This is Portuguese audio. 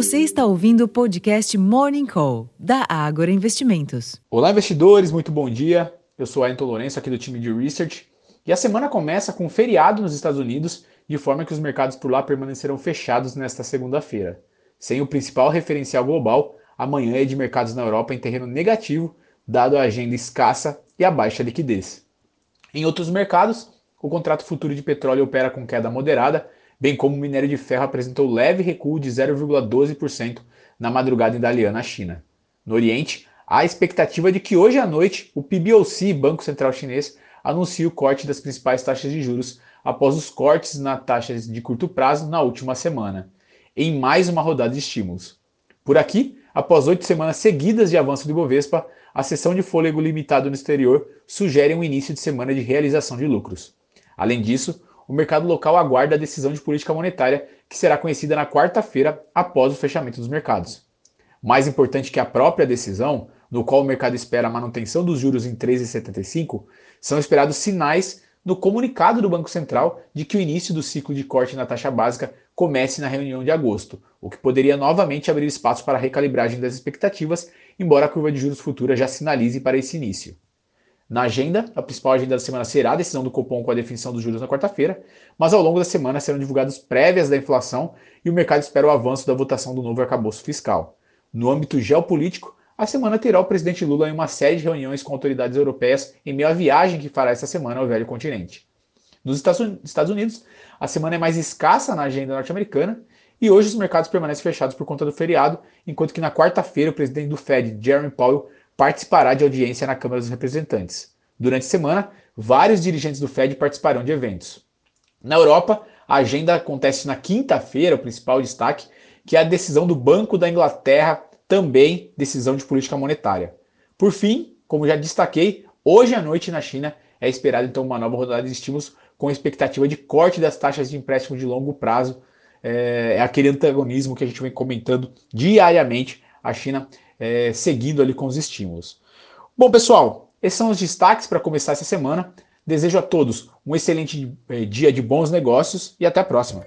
Você está ouvindo o podcast Morning Call, da Ágora Investimentos. Olá, investidores, muito bom dia. Eu sou Ayrton Lourenço, aqui do time de Research. E a semana começa com um feriado nos Estados Unidos, de forma que os mercados por lá permanecerão fechados nesta segunda-feira. Sem o principal referencial global, amanhã é de mercados na Europa em terreno negativo, dado a agenda escassa e a baixa liquidez. Em outros mercados, o contrato futuro de petróleo opera com queda moderada, bem como o minério de ferro apresentou leve recuo de 0,12% na madrugada em Dalian, na China. No Oriente, há a expectativa de que hoje à noite o PBOC, Banco Central Chinês, anuncie o corte das principais taxas de juros após os cortes nas taxas de curto prazo na última semana, em mais uma rodada de estímulos. Por aqui, após oito semanas seguidas de avanço do Ibovespa, a sessão de fôlego limitado no exterior sugere um início de semana de realização de lucros. Além disso, o mercado local aguarda a decisão de política monetária, que será conhecida na quarta-feira após o fechamento dos mercados. Mais importante que a própria decisão, no qual o mercado espera a manutenção dos juros em 13,75, são esperados sinais no comunicado do Banco Central de que o início do ciclo de corte na taxa básica comece na reunião de agosto, o que poderia novamente abrir espaço para a recalibragem das expectativas, embora a curva de juros futura já sinalize para esse início. Na agenda, a principal agenda da semana será a decisão do Copom com a definição dos juros na quarta-feira, mas ao longo da semana serão divulgadas prévias da inflação e o mercado espera o avanço da votação do novo arcabouço fiscal. No âmbito geopolítico, a semana terá o presidente Lula em uma série de reuniões com autoridades europeias em meio à viagem que fará essa semana ao velho continente. Nos Estados Unidos, a semana é mais escassa na agenda norte-americana e hoje os mercados permanecem fechados por conta do feriado, enquanto que na quarta-feira o presidente do Fed, Jeremy Powell, participará de audiência na Câmara dos Representantes. Durante a semana, vários dirigentes do Fed participarão de eventos. Na Europa, a agenda acontece na quinta-feira, o principal destaque, que é a decisão do Banco da Inglaterra, também decisão de política monetária. Por fim, como já destaquei, hoje à noite na China é esperada então uma nova rodada de estímulos com expectativa de corte das taxas de empréstimo de longo prazo. É, é aquele antagonismo que a gente vem comentando diariamente. A China é, seguindo ali com os estímulos. Bom, pessoal, esses são os destaques para começar essa semana. Desejo a todos um excelente eh, dia de bons negócios e até a próxima.